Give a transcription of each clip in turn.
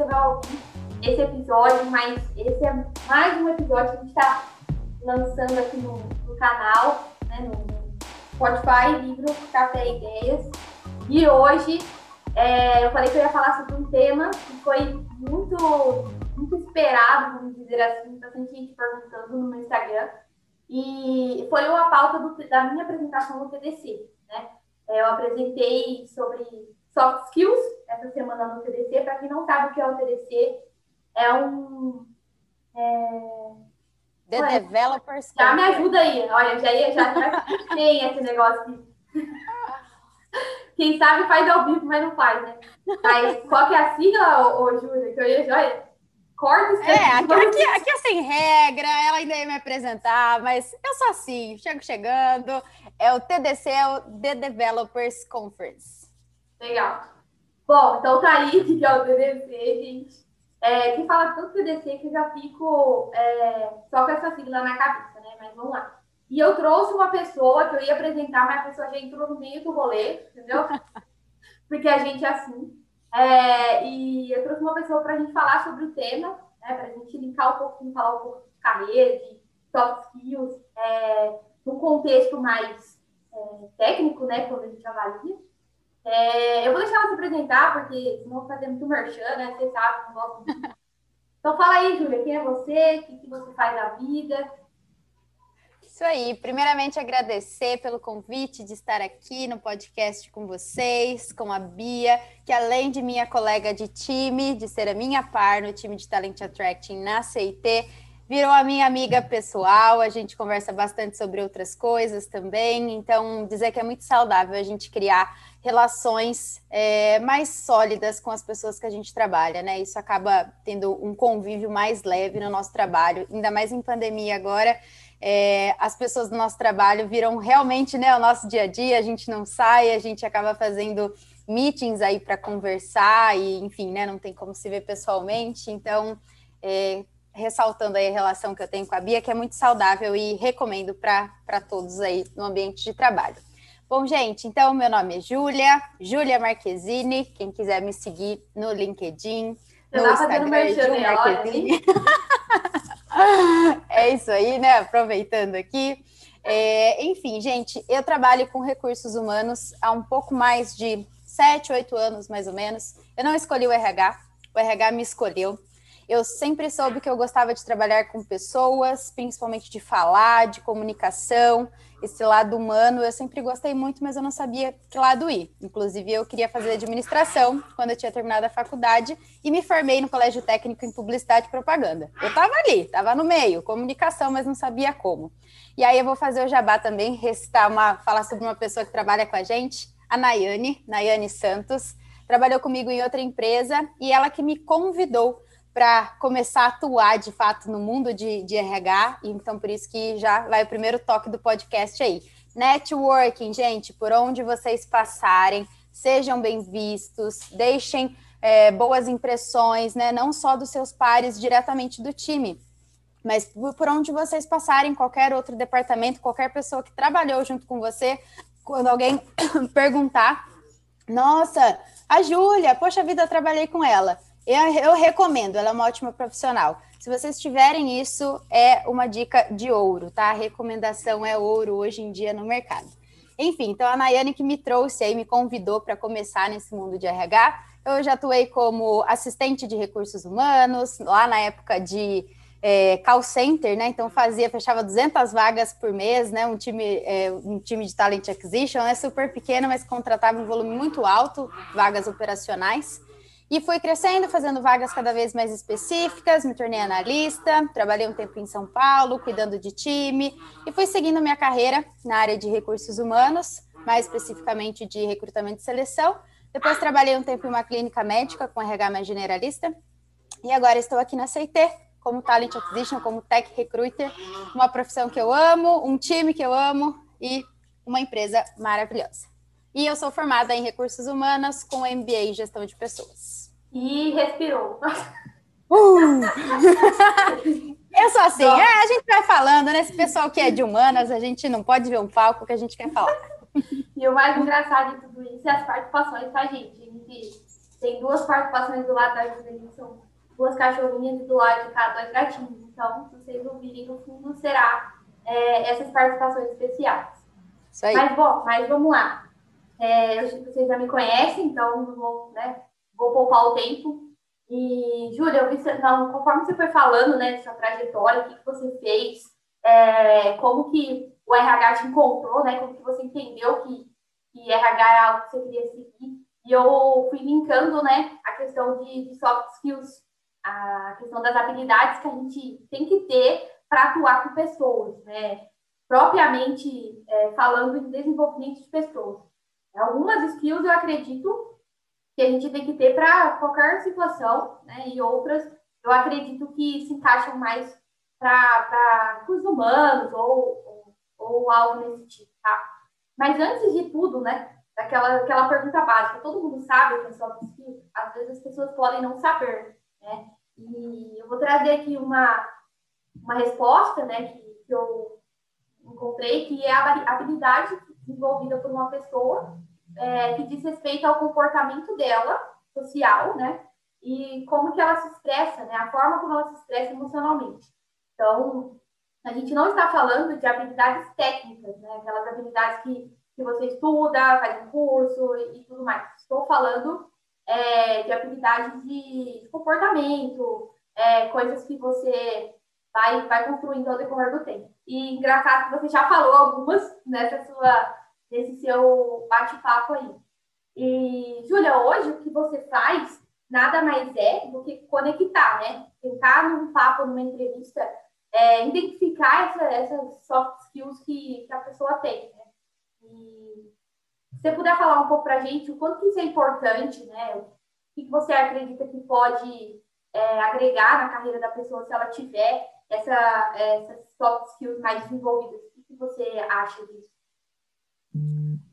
você vai ouvir esse episódio, mas esse é mais um episódio que a gente está lançando aqui no, no canal, né, no Spotify, livro Café Ideias. E hoje é, eu falei que eu ia falar sobre um tema que foi muito, muito esperado, vamos dizer assim, bastante gente perguntando no meu Instagram. E foi uma pauta do, da minha apresentação no TDC, né? É, eu apresentei sobre soft skills essa semana no TDC. Para quem não sabe o que é o TDC, é um. É... The Ué, Developers. Já me ajuda aí. Olha, já, ia, já, já tem esse negócio aqui. Quem sabe faz ao vivo, mas não faz, né? Mas qual que é a sigla, ô, ô Júlia? Que eu ia, olha, corta É, aqui, aqui, aqui é sem regra, ela ainda ia me apresentar, mas eu sou assim, chego chegando. É o TDC, é o The Developers Conference. Legal. Bom, então tá aí que é o TDC, gente. É, que fala tanto TDC que eu já fico é, só com essa sigla na cabeça, né? Mas vamos lá. E eu trouxe uma pessoa que eu ia apresentar, mas a pessoa já entrou no meio do rolê, entendeu? Porque a gente é assim. É, e eu trouxe uma pessoa para a gente falar sobre o tema, né? Para a gente linkar um pouquinho, falar um pouco de carreira, de soft skills, é, num contexto mais é, técnico, né? Quando a gente avalia. É, eu vou deixar se apresentar, porque senão vou fazer muito merchan, né? Você sabe, não gosto muito. Então fala aí, Júlia, quem é você? O que, que você faz na vida? Isso aí. Primeiramente, agradecer pelo convite de estar aqui no podcast com vocês, com a Bia, que além de minha colega de time, de ser a minha par no time de Talent Attracting na CIT, virou a minha amiga pessoal, a gente conversa bastante sobre outras coisas também, então dizer que é muito saudável a gente criar relações é, mais sólidas com as pessoas que a gente trabalha, né? Isso acaba tendo um convívio mais leve no nosso trabalho, ainda mais em pandemia agora. É, as pessoas do nosso trabalho viram realmente né, o nosso dia a dia, a gente não sai, a gente acaba fazendo meetings aí para conversar e, enfim, né, não tem como se ver pessoalmente, então é, ressaltando aí a relação que eu tenho com a Bia, que é muito saudável e recomendo para todos aí no ambiente de trabalho. Bom, gente, então meu nome é Júlia, Júlia Marquezine, quem quiser me seguir no LinkedIn, no Instagram, é Júlia Marquezine. é isso aí, né? Aproveitando aqui. É, enfim, gente, eu trabalho com recursos humanos há um pouco mais de sete, oito anos, mais ou menos. Eu não escolhi o RH, o RH me escolheu. Eu sempre soube que eu gostava de trabalhar com pessoas, principalmente de falar, de comunicação, esse lado humano. Eu sempre gostei muito, mas eu não sabia que lado ir. Inclusive, eu queria fazer administração quando eu tinha terminado a faculdade e me formei no Colégio Técnico em Publicidade e Propaganda. Eu estava ali, estava no meio, comunicação, mas não sabia como. E aí eu vou fazer o jabá também, recitar uma, falar sobre uma pessoa que trabalha com a gente, a Nayane, Nayane Santos. Trabalhou comigo em outra empresa e ela que me convidou para começar a atuar de fato no mundo de, de RH, então por isso que já vai o primeiro toque do podcast aí. Networking, gente, por onde vocês passarem, sejam bem vistos, deixem é, boas impressões, né? Não só dos seus pares diretamente do time, mas por onde vocês passarem, qualquer outro departamento, qualquer pessoa que trabalhou junto com você, quando alguém perguntar, nossa, a Júlia, poxa vida, eu trabalhei com ela eu, eu recomendo, ela é uma ótima profissional. Se vocês tiverem isso, é uma dica de ouro, tá? A recomendação é ouro hoje em dia no mercado. Enfim, então a Nayane que me trouxe aí, me convidou para começar nesse mundo de RH. Eu já atuei como assistente de recursos humanos, lá na época de é, call center, né? Então fazia, fechava 200 vagas por mês, né? Um time, é, um time de talent acquisition, é super pequeno, mas contratava um volume muito alto, vagas operacionais. E fui crescendo, fazendo vagas cada vez mais específicas, me tornei analista, trabalhei um tempo em São Paulo, cuidando de time, e fui seguindo minha carreira na área de recursos humanos, mais especificamente de recrutamento e seleção. Depois trabalhei um tempo em uma clínica médica com RH mais generalista, e agora estou aqui na CIT, como Talent Acquisition, como Tech Recruiter, uma profissão que eu amo, um time que eu amo e uma empresa maravilhosa. E eu sou formada em recursos humanos com MBA em gestão de pessoas e respirou. Uh! Eu sou assim, é, a gente vai falando, né? Esse pessoal que é de humanas, a gente não pode ver um palco que a gente quer falar. E o mais engraçado de tudo isso é as participações, tá, gente? A gente tem duas participações do lado da Júlia, são duas cachorrinhas e do lado de cada dois gatinhos. Então, se vocês ouvirem no fundo, será é, essas participações especiais. Isso aí. Mas, bom, mas vamos lá. É, eu vocês já me conhecem, então vou, né, vou poupar o tempo. E, Júlia, não, conforme você foi falando, né, sua trajetória, o que, que você fez, é, como que o RH te encontrou, né, como que você entendeu que, que RH é algo que você queria seguir, e eu fui linkando, né, a questão de, de soft skills, a questão das habilidades que a gente tem que ter para atuar com pessoas, né, propriamente é, falando em desenvolvimento de pessoas. Algumas skills eu acredito que a gente tem que ter para qualquer situação, né? E outras eu acredito que se encaixam mais para os humanos ou, ou, ou, algo nesse tipo, tá? Mas antes de tudo, né? Daquela aquela pergunta básica, todo mundo sabe que é soft skills? Às vezes as pessoas podem não saber, né? E eu vou trazer aqui uma, uma resposta, né? Que, que eu encontrei, que é a habilidade desenvolvida por uma pessoa é, que diz respeito ao comportamento dela, social, né? E como que ela se expressa, né? A forma como ela se expressa emocionalmente. Então, a gente não está falando de habilidades técnicas, né? Aquelas habilidades que, que você estuda, faz um curso e, e tudo mais. Estou falando é, de habilidades de, de comportamento, é, coisas que você vai, vai construindo ao decorrer do tempo. E engraçado que você já falou algumas nessa sua desse seu bate-papo aí. E, Júlia, hoje o que você faz nada mais é do que conectar, né? Tentar num papo, numa entrevista, é, identificar essa, essas soft skills que, que a pessoa tem, né? E se você puder falar um pouco para a gente o quanto isso é importante, né? O que você acredita que pode é, agregar na carreira da pessoa se ela tiver essa, essas soft skills mais desenvolvidas? O que você acha disso?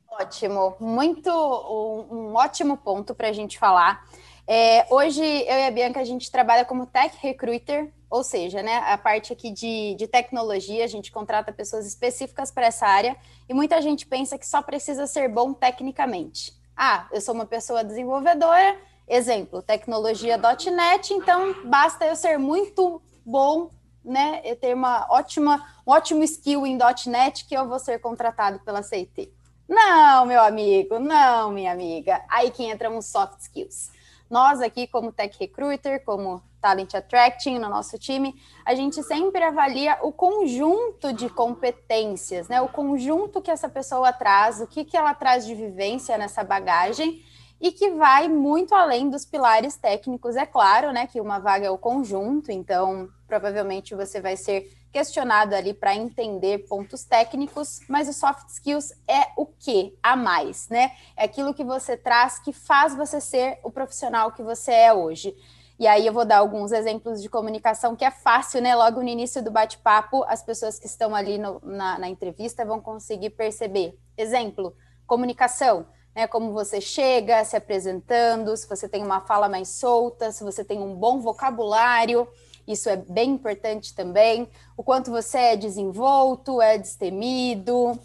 Ótimo, muito um, um ótimo ponto para a gente falar. É, hoje eu e a Bianca a gente trabalha como tech recruiter, ou seja, né, a parte aqui de, de tecnologia, a gente contrata pessoas específicas para essa área e muita gente pensa que só precisa ser bom tecnicamente. Ah, eu sou uma pessoa desenvolvedora, exemplo, tecnologia.net, então basta eu ser muito bom, né, eu ter uma ótima, um ótimo skill em .net que eu vou ser contratado pela CIT. Não, meu amigo, não, minha amiga. Aí que entram os soft skills. Nós aqui, como Tech Recruiter, como Talent Attracting no nosso time, a gente sempre avalia o conjunto de competências, né? O conjunto que essa pessoa traz, o que, que ela traz de vivência nessa bagagem e que vai muito além dos pilares técnicos. É claro, né, que uma vaga é o conjunto, então provavelmente você vai ser questionado ali para entender pontos técnicos, mas o soft skills é o que a mais, né? É aquilo que você traz que faz você ser o profissional que você é hoje. E aí eu vou dar alguns exemplos de comunicação que é fácil, né? Logo no início do bate-papo, as pessoas que estão ali no, na, na entrevista vão conseguir perceber. Exemplo, comunicação né, como você chega se apresentando, se você tem uma fala mais solta, se você tem um bom vocabulário, isso é bem importante também. O quanto você é desenvolto, é destemido.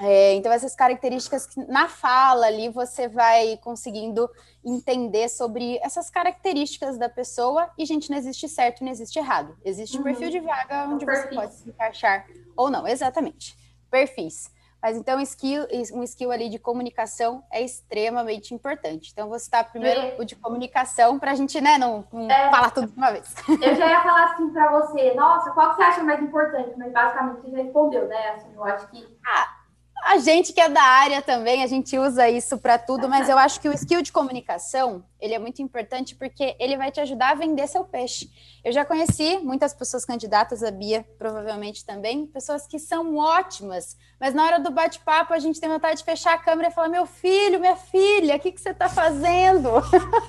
É, então, essas características que na fala ali você vai conseguindo entender sobre essas características da pessoa. E, gente, não existe certo, não existe errado. Existe um perfil de vaga onde você pode se encaixar ou não. Exatamente. Perfis. Mas então, skill, um skill ali de comunicação é extremamente importante. Então, vou citar primeiro o de comunicação para a gente, né, não, não é. falar tudo de uma vez. Eu já ia falar assim para você, nossa, qual que você acha mais importante? Mas basicamente você já respondeu, né? Assim, eu acho que. Ah, a gente que é da área também, a gente usa isso para tudo, mas eu acho que o skill de comunicação, ele é muito importante porque ele vai te ajudar a vender seu peixe. Eu já conheci muitas pessoas candidatas, a Bia provavelmente também, pessoas que são ótimas, mas na hora do bate-papo a gente tem vontade de fechar a câmera e falar: meu filho, minha filha, o que, que você está fazendo?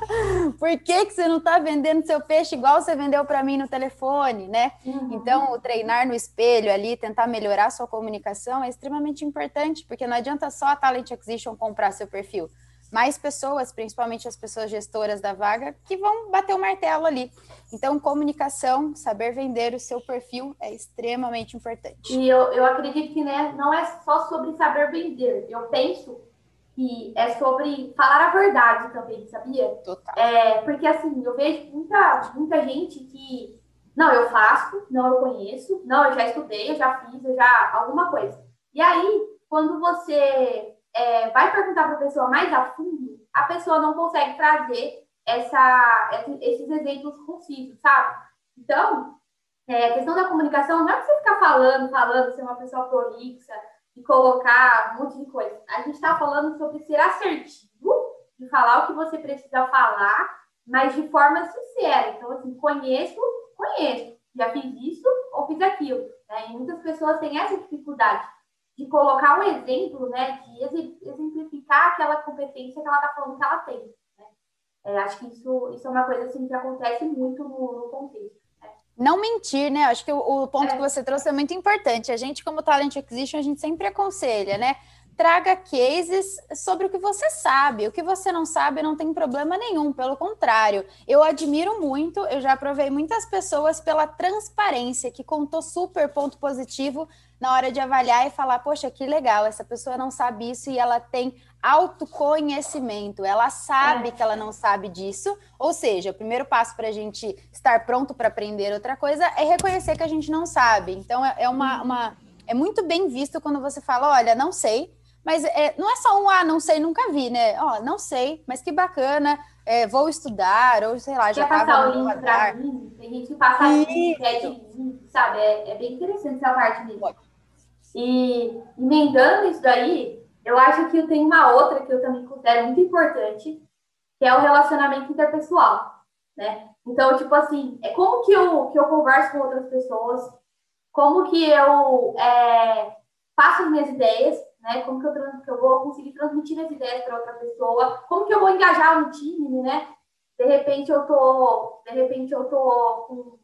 Por que, que você não está vendendo seu peixe igual você vendeu para mim no telefone, né? Uhum. Então, o treinar no espelho ali, tentar melhorar sua comunicação é extremamente importante, porque não adianta só a Talent Acquisition comprar seu perfil mais pessoas, principalmente as pessoas gestoras da vaga, que vão bater o martelo ali. Então, comunicação, saber vender o seu perfil é extremamente importante. E eu, eu acredito que né, não é só sobre saber vender. Eu penso que é sobre falar a verdade também, sabia? Total. É, porque assim, eu vejo muita, muita gente que, não, eu faço, não, eu conheço, não, eu já estudei, eu já fiz, eu já, alguma coisa. E aí, quando você é, vai perguntar para a pessoa mais a fundo, a pessoa não consegue trazer essa, esses exemplos concisos, sabe? Então, é, a questão da comunicação não é você ficar falando, falando, ser uma pessoa prolixa e colocar um monte de coisa. A gente está falando sobre ser assertivo, de falar o que você precisa falar, mas de forma sincera. Então, assim, conheço, conheço. Já fiz isso ou fiz aquilo. Né? E muitas pessoas têm essa dificuldade de colocar um exemplo, né? De exemplificar aquela competência que ela está falando que ela tem. Né? É, acho que isso, isso é uma coisa assim, que acontece muito no, no contexto não mentir, né? Acho que o, o ponto é. que você trouxe é muito importante. A gente, como Talent Acquisition, a gente sempre aconselha, né? Traga cases sobre o que você sabe. O que você não sabe não tem problema nenhum, pelo contrário. Eu admiro muito, eu já provei muitas pessoas pela transparência, que contou super ponto positivo na hora de avaliar e falar: poxa, que legal, essa pessoa não sabe isso e ela tem autoconhecimento, ela sabe é. que ela não sabe disso, ou seja, o primeiro passo para a gente estar pronto para aprender outra coisa é reconhecer que a gente não sabe. Então, é, é uma, uma, é muito bem visto quando você fala: olha, não sei, mas é, não é só um ah, não sei, nunca vi, né? Ó, oh, não sei, mas que bacana, é, vou estudar, ou sei lá, já Quer passar o link para mim? Tem gente que passa link, sabe? É, é, bem interessante essa parte mesmo. Pode. E emendando isso daí, eu acho que tem uma outra que eu também considero muito importante, que é o relacionamento interpessoal, né? Então, tipo assim, é como que eu, que eu converso com outras pessoas, como que eu é, as minhas ideias, né? Como que eu, que eu vou conseguir transmitir minhas ideias para outra pessoa, como que eu vou engajar no time, né? De repente eu tô, de repente eu tô com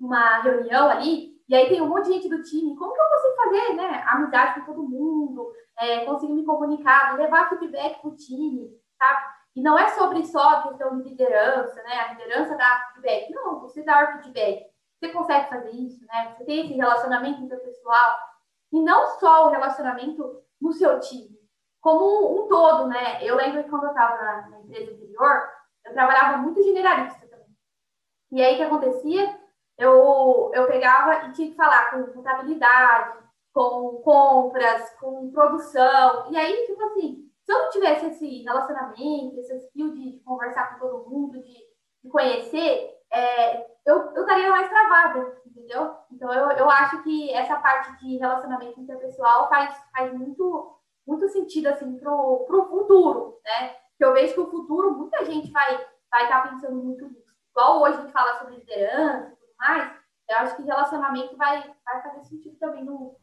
uma reunião ali e aí tem um monte de gente do time. Como que eu consigo fazer, né? Amizade com todo mundo, é, conseguir me comunicar, levar feedback para o time, sabe? E não é sobre só a questão de liderança, né? A liderança dá feedback. Não, você dá feedback. Você consegue fazer isso, né? Você tem esse relacionamento interpessoal. E não só o relacionamento no seu time, como um, um todo, né? Eu lembro que quando eu estava na, na empresa anterior, eu trabalhava muito generalista também. E aí o que acontecia? Eu, eu pegava e tinha que falar com contabilidade, com compras, com produção. E aí, tipo assim, se eu não tivesse esse relacionamento, esse skill de, de conversar com todo mundo, de, de conhecer, é, eu, eu estaria mais travada, entendeu? Então, eu, eu acho que essa parte de relacionamento interpessoal faz, faz muito, muito sentido, assim, pro, pro futuro, né? Que eu vejo que o futuro, muita gente vai estar vai tá pensando muito nisso. Igual hoje a gente fala sobre liderança, mais, eu acho que relacionamento vai, vai fazer sentido também no,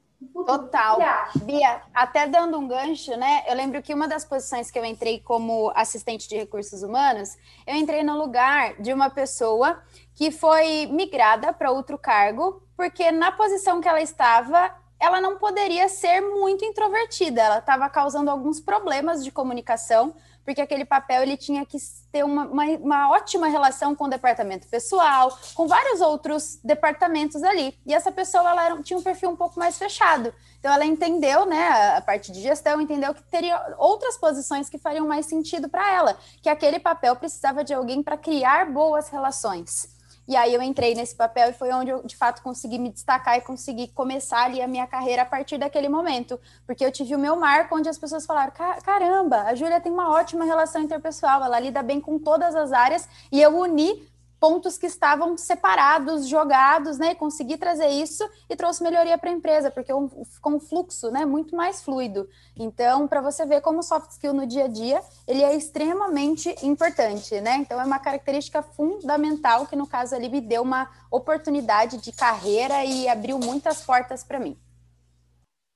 Total. Bia, até dando um gancho, né? Eu lembro que uma das posições que eu entrei como assistente de recursos humanos, eu entrei no lugar de uma pessoa que foi migrada para outro cargo, porque na posição que ela estava, ela não poderia ser muito introvertida, ela estava causando alguns problemas de comunicação porque aquele papel ele tinha que ter uma, uma, uma, ótima relação com o departamento pessoal, com vários outros departamentos ali. E essa pessoa ela era, tinha um perfil um pouco mais fechado. Então ela entendeu, né, a parte de gestão, entendeu que teria outras posições que fariam mais sentido para ela, que aquele papel precisava de alguém para criar boas relações. E aí eu entrei nesse papel e foi onde eu, de fato, consegui me destacar e consegui começar ali a minha carreira a partir daquele momento. Porque eu tive o meu marco onde as pessoas falaram: caramba, a Júlia tem uma ótima relação interpessoal, ela lida bem com todas as áreas, e eu uni pontos que estavam separados, jogados, né? E consegui trazer isso e trouxe melhoria para a empresa, porque ficou um fluxo, né? Muito mais fluido. Então, para você ver como o soft skill no dia a dia, ele é extremamente importante, né? Então, é uma característica fundamental que, no caso ali, me deu uma oportunidade de carreira e abriu muitas portas para mim.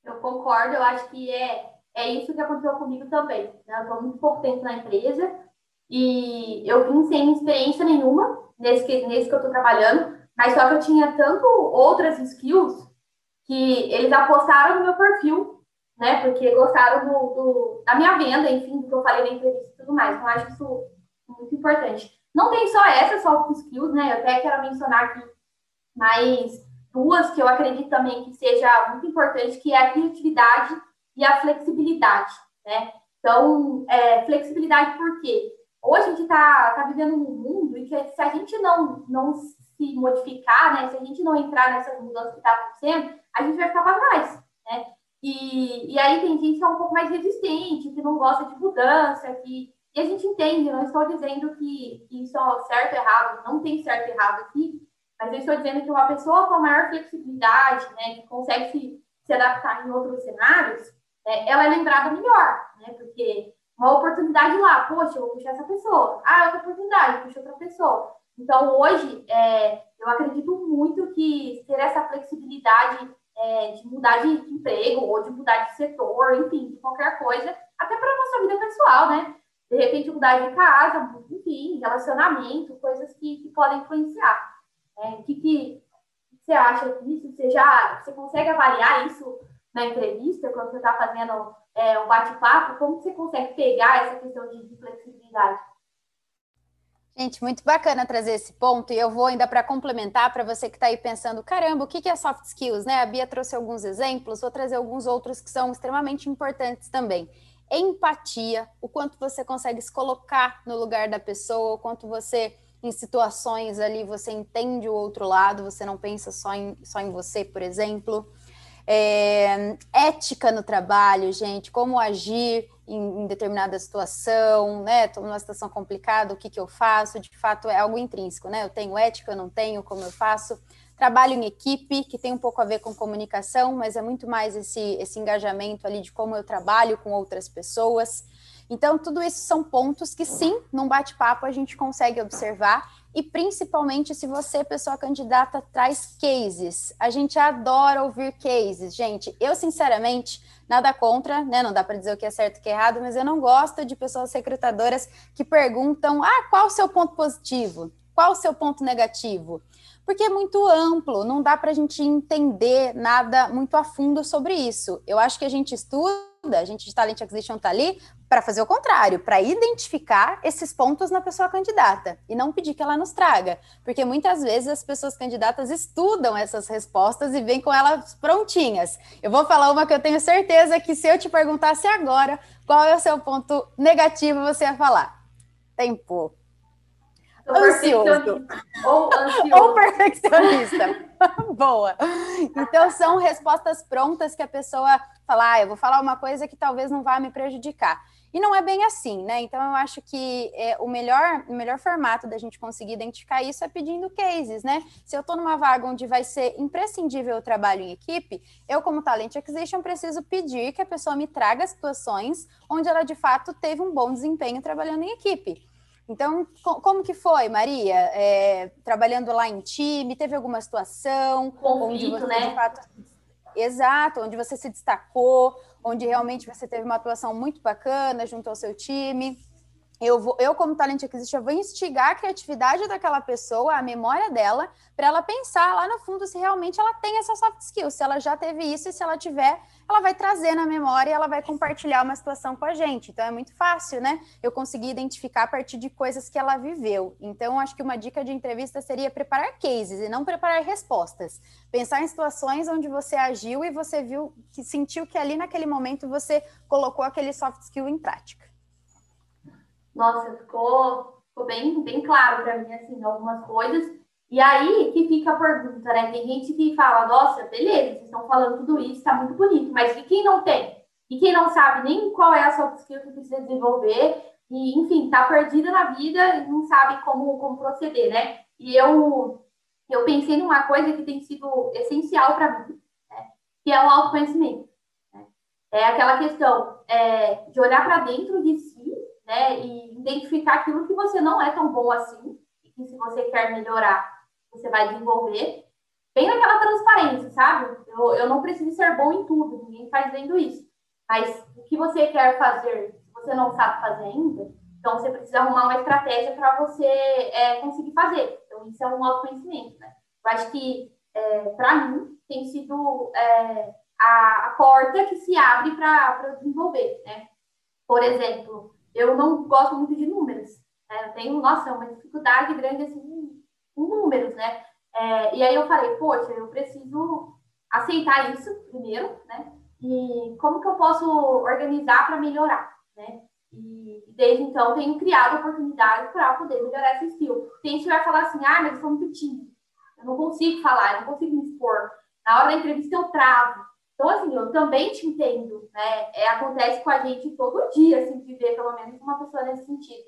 Eu concordo, eu acho que é, é isso que aconteceu comigo também. Né? Eu estou muito pouco tempo na empresa e eu vim sem experiência nenhuma, nesse que, nesse que eu estou trabalhando, mas só que eu tinha tanto outras skills que eles apostaram no meu perfil, né? Porque gostaram do, do, da minha venda, enfim, do que eu falei na entrevista e tudo mais. Então, acho isso muito importante. Não tem só essas soft skills, né? Eu até quero mencionar aqui mais duas que eu acredito também que seja muito importante, que é a criatividade e a flexibilidade, né? Então, é, flexibilidade por quê? Hoje a gente está tá vivendo num mundo em que se a gente não, não se modificar, né, se a gente não entrar nessas mudanças que está acontecendo, a gente vai ficar para trás, né? E, e aí tem gente que é um pouco mais resistente, que não gosta de mudança, que e a gente entende, não estou dizendo que, que isso é certo ou errado, não tem certo e errado aqui, mas eu estou dizendo que uma pessoa com maior flexibilidade, né, que consegue se, se adaptar em outros cenários, é, ela é lembrada melhor, né, porque uma oportunidade lá, poxa, eu vou puxar essa pessoa, ah, outra oportunidade, puxa outra pessoa. Então, hoje, é, eu acredito muito que ter essa flexibilidade é, de mudar de emprego ou de mudar de setor, enfim, de qualquer coisa, até para a nossa vida pessoal, né? De repente, mudar de casa, enfim, relacionamento, coisas que, que podem influenciar. É, o que, que você acha disso? Você já você consegue avaliar isso na entrevista, quando você está fazendo é, um bate-papo? Como você consegue pegar essa questão de, de flexibilidade? Gente, muito bacana trazer esse ponto e eu vou ainda para complementar para você que está aí pensando, caramba, o que é soft skills, né? A Bia trouxe alguns exemplos, vou trazer alguns outros que são extremamente importantes também. Empatia, o quanto você consegue se colocar no lugar da pessoa, o quanto você, em situações ali, você entende o outro lado, você não pensa só em, só em você, por exemplo. É, ética no trabalho, gente, como agir em, em, determinada situação, né? Estou numa situação complicada, o que, que eu faço? De fato, é algo intrínseco, né? Eu tenho ética, eu não tenho, como eu faço? Trabalho em equipe, que tem um pouco a ver com comunicação, mas é muito mais esse, esse engajamento ali de como eu trabalho com outras pessoas. Então, tudo isso são pontos que, sim, num bate-papo a gente consegue observar e principalmente se você, pessoa candidata, traz cases. A gente adora ouvir cases, gente. Eu, sinceramente, nada contra, né? Não dá para dizer o que é certo e o que é errado, mas eu não gosto de pessoas recrutadoras que perguntam: ah, qual o seu ponto positivo? Qual o seu ponto negativo? Porque é muito amplo, não dá para a gente entender nada muito a fundo sobre isso. Eu acho que a gente estuda a gente de Talent Acquisition está ali para fazer o contrário, para identificar esses pontos na pessoa candidata e não pedir que ela nos traga, porque muitas vezes as pessoas candidatas estudam essas respostas e vêm com elas prontinhas. Eu vou falar uma que eu tenho certeza que se eu te perguntasse agora qual é o seu ponto negativo, você ia falar. Tempo. Ansioso. Ou ansioso. Ou perfeccionista. Boa. Então, são respostas prontas que a pessoa fala, ah, eu vou falar uma coisa que talvez não vá me prejudicar. E não é bem assim, né? Então, eu acho que é, o, melhor, o melhor formato da gente conseguir identificar isso é pedindo cases, né? Se eu estou numa vaga onde vai ser imprescindível o trabalho em equipe, eu, como Talent Acquisition, preciso pedir que a pessoa me traga situações onde ela, de fato, teve um bom desempenho trabalhando em equipe. Então, como que foi, Maria? É, trabalhando lá em time, teve alguma situação Conflito, onde você, né? de fato, exato, onde você se destacou, onde realmente você teve uma atuação muito bacana junto ao seu time? Eu, vou, eu como talent acquisition, vou instigar a criatividade daquela pessoa, a memória dela, para ela pensar lá no fundo se realmente ela tem essa soft skill, se ela já teve isso e se ela tiver, ela vai trazer na memória e ela vai compartilhar uma situação com a gente. Então é muito fácil, né? Eu conseguir identificar a partir de coisas que ela viveu. Então acho que uma dica de entrevista seria preparar cases e não preparar respostas. Pensar em situações onde você agiu e você viu que sentiu que ali naquele momento você colocou aquele soft skill em prática. Nossa, ficou, ficou bem, bem claro para mim, assim, algumas coisas. E aí que fica a pergunta, né? Tem gente que fala, nossa, beleza, vocês estão falando tudo isso, tá muito bonito, mas e quem não tem? E quem não sabe nem qual é a soft skill que precisa desenvolver, e, enfim, tá perdida na vida e não sabe como, como proceder, né? E eu, eu pensei numa coisa que tem sido essencial para mim, né? que é o autoconhecimento. Né? É aquela questão é, de olhar para dentro de si né? E identificar aquilo que você não é tão bom assim, e que se você quer melhorar, você vai desenvolver. Bem naquela transparência, sabe? Eu, eu não preciso ser bom em tudo, ninguém faz vendo isso. Mas o que você quer fazer, se você não sabe fazer ainda, então você precisa arrumar uma estratégia para você é, conseguir fazer. Então, isso é um autoconhecimento, né? Eu acho que, é, para mim, tem sido é, a, a, porta que se abre para desenvolver, né? Por exemplo, eu não gosto muito de números. Né? Eu tenho, nossa, uma dificuldade grande assim, com números, né? É, e aí eu falei, poxa, eu preciso aceitar isso primeiro, né? E como que eu posso organizar para melhorar, né? desde então tenho criado oportunidades para poder melhorar esse skill. Tem gente vai falar assim, ah, mas eu sou muito tímido, eu não consigo falar, eu não consigo me expor. Na hora da entrevista eu travo. Então, assim, eu também te entendo, né? É, acontece com a gente todo dia, assim, viver pelo menos uma pessoa nesse sentido.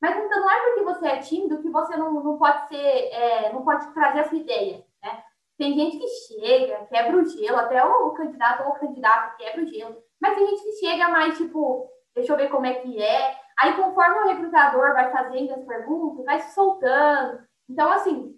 Mas então, não é porque você é tímido que você não, não pode ser, é, não pode trazer a sua ideia, né? Tem gente que chega, quebra o gelo, até o, o candidato ou o candidato quebra o gelo, mas tem gente que chega mais, tipo, deixa eu ver como é que é. Aí, conforme o recrutador vai fazendo as perguntas, vai se soltando. Então, assim,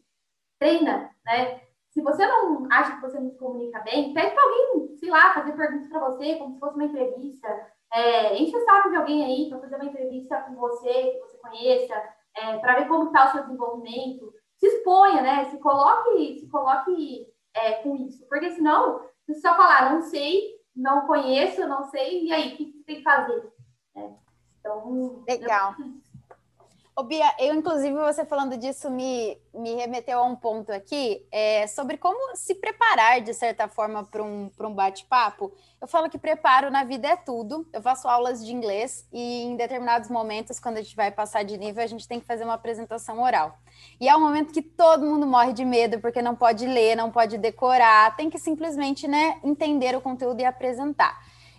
treina, né? Se você não acha que você não se comunica bem, pede para alguém, sei lá, fazer perguntas para você, como se fosse uma entrevista. É, enche o saco de alguém aí para fazer uma entrevista com você, que você conheça, é, para ver como está o seu desenvolvimento. Se exponha, né? Se coloque, se coloque é, com isso. Porque senão, se você só falar, não sei, não conheço, não sei, e aí, o que você tem que fazer? É, então, Legal. Eu... Ô, Bia, eu, inclusive, você falando disso me, me remeteu a um ponto aqui é, sobre como se preparar, de certa forma, para um, um bate-papo. Eu falo que preparo na vida é tudo. Eu faço aulas de inglês e, em determinados momentos, quando a gente vai passar de nível, a gente tem que fazer uma apresentação oral. E é um momento que todo mundo morre de medo, porque não pode ler, não pode decorar, tem que simplesmente né, entender o conteúdo e apresentar.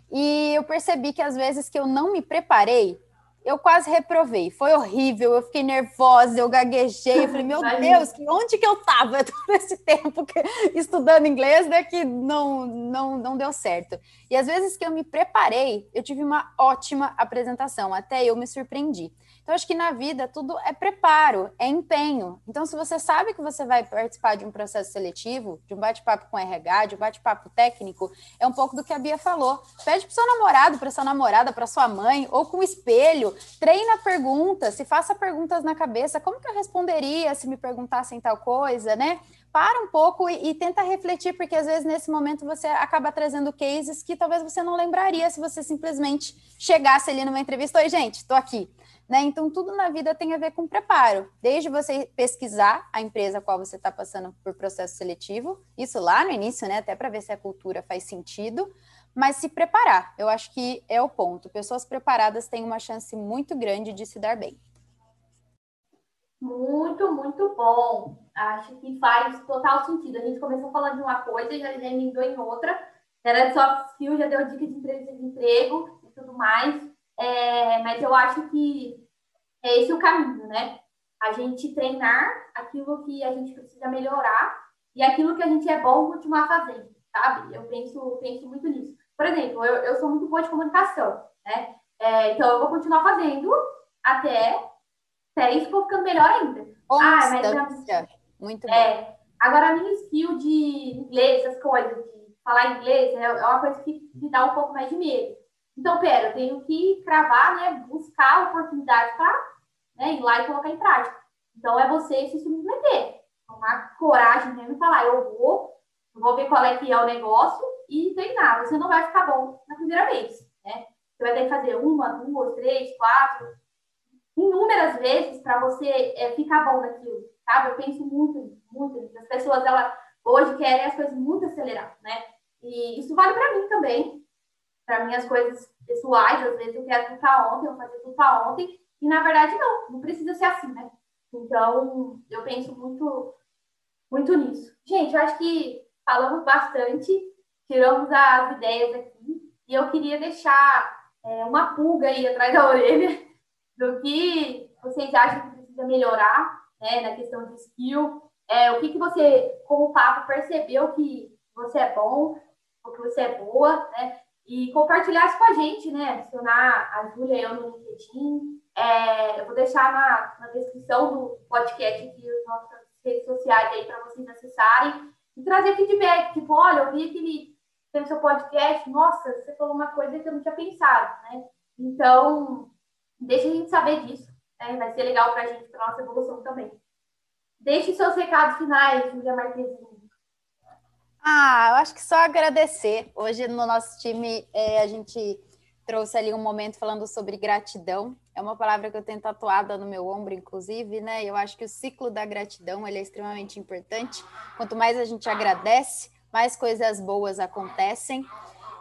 E eu percebi que, às vezes, que eu não me preparei, eu quase reprovei. Foi horrível, eu fiquei nervosa, eu gaguejei, eu falei, meu Deus, onde que eu estava todo esse tempo que, estudando inglês, né, que não, não, não deu certo. E às vezes que eu me preparei, eu tive uma ótima apresentação, até eu me surpreendi. Então, acho que na vida tudo é preparo, é empenho. Então, se você sabe que você vai participar de um processo seletivo, de um bate-papo com RH, de um bate-papo técnico, é um pouco do que a Bia falou. Pede para seu namorado, para sua namorada, para sua mãe, ou com espelho, treina perguntas, se faça perguntas na cabeça. Como que eu responderia se me perguntassem tal coisa, né? para um pouco e, e, tenta refletir, porque às vezes nesse momento você acaba trazendo cases que talvez você não lembraria se você simplesmente chegasse ali numa entrevista. Oi, gente, estou aqui. Né? Então, tudo na vida tem a ver com preparo. Desde você pesquisar a empresa a qual você está passando por processo seletivo, isso lá no início, né? Até para ver se a cultura faz sentido, mas se preparar. Eu acho que é o ponto. Pessoas preparadas têm uma chance muito grande de se dar bem. Muito, muito bom. Acho que faz total sentido. A gente começou falando de uma coisa e já, emendou em outra. Era de soft skill, já deu dica de entrevista de emprego e tudo mais. É, mas eu acho que é esse o caminho, né? A gente treinar aquilo que a gente precisa melhorar e aquilo que a gente é bom continuar fazendo, sabe? Eu penso, penso muito nisso. Por exemplo, eu, eu sou muito boa de comunicação, né? É, então eu vou continuar fazendo até, até isso for ficando melhor ainda. ah, mas muito é, bom. Agora, a minha skill de inglês, essas coisas, de falar inglês, é, é uma coisa que me dá um pouco mais de medo. Então, pera, eu tenho que cravar, né, buscar oportunidade para né, ir lá e colocar em prática. Então, é você se submeter, tomar coragem mesmo e falar, eu vou, eu vou ver qual é que é o negócio e treinar. Você não vai ficar bom na primeira vez, né? Você vai ter que fazer uma, duas, três, quatro, inúmeras vezes para você é, ficar bom naquilo, sabe? Eu penso muito, muito. As pessoas, elas hoje querem as coisas muito aceleradas, né? E isso vale para mim também para minhas coisas pessoais, às vezes eu quero tudo para ontem, eu fazer tudo para ontem, e na verdade não, não precisa ser assim, né? Então, eu penso muito, muito nisso. Gente, eu acho que falamos bastante, tiramos as ideias aqui, e eu queria deixar é, uma pulga aí atrás da orelha do que vocês acham que precisa melhorar né, na questão de skill, é, o que, que você, como papo, percebeu que você é bom, ou que você é boa, né? E compartilhasse com a gente, né? Adicionar a Júlia e eu no LinkedIn. É, eu vou deixar na, na descrição do podcast aqui as nossas redes sociais aí para vocês acessarem e trazer feedback. Tipo, olha, eu vi aquele tem seu podcast, nossa, você falou uma coisa que eu não tinha pensado, né? Então, deixa a gente saber disso. Né? Vai ser legal para a gente, para nossa evolução também. Deixe seus recados finais, Julia Marquezine. Ah, eu acho que só agradecer. Hoje no nosso time é, a gente trouxe ali um momento falando sobre gratidão. É uma palavra que eu tenho tatuada no meu ombro, inclusive, né? Eu acho que o ciclo da gratidão ele é extremamente importante. Quanto mais a gente agradece, mais coisas boas acontecem.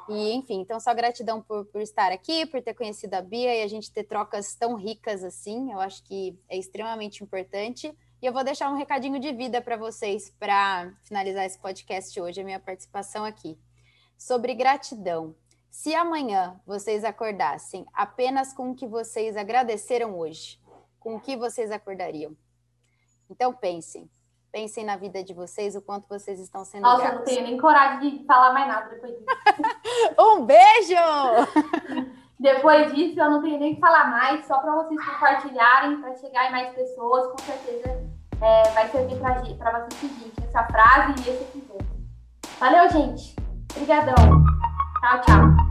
E, enfim, então só gratidão por, por estar aqui, por ter conhecido a Bia e a gente ter trocas tão ricas assim. Eu acho que é extremamente importante. E eu vou deixar um recadinho de vida para vocês para finalizar esse podcast hoje, a minha participação aqui. Sobre gratidão. Se amanhã vocês acordassem apenas com o que vocês agradeceram hoje, com o que vocês acordariam? Então pensem, Pensem na vida de vocês, o quanto vocês estão sendo Nossa, gratos. eu não tenho nem coragem de falar mais nada depois disso. um beijo! depois disso, eu não tenho nem que falar mais, só para vocês compartilharem, para chegar em mais pessoas, com certeza é, vai servir para vocês seguir essa frase e esse episódio. Valeu, gente! Obrigadão! Tchau, tchau!